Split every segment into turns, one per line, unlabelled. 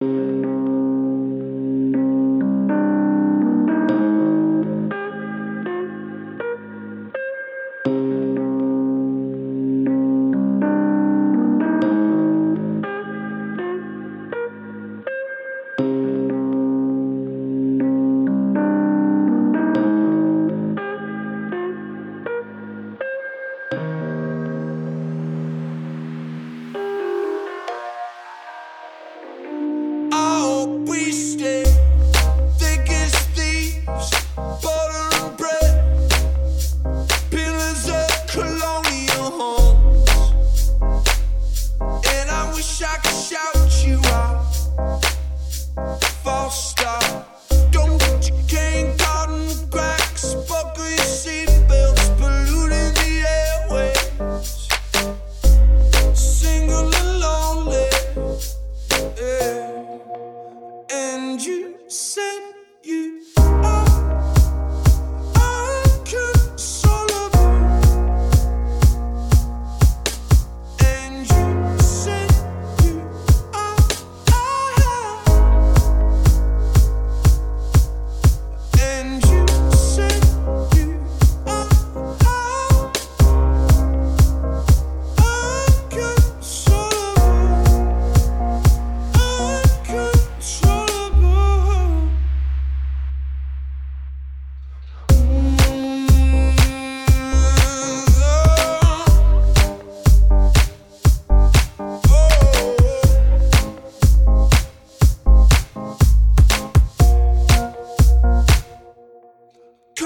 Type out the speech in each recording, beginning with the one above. thank mm -hmm. you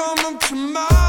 come up to my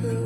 prove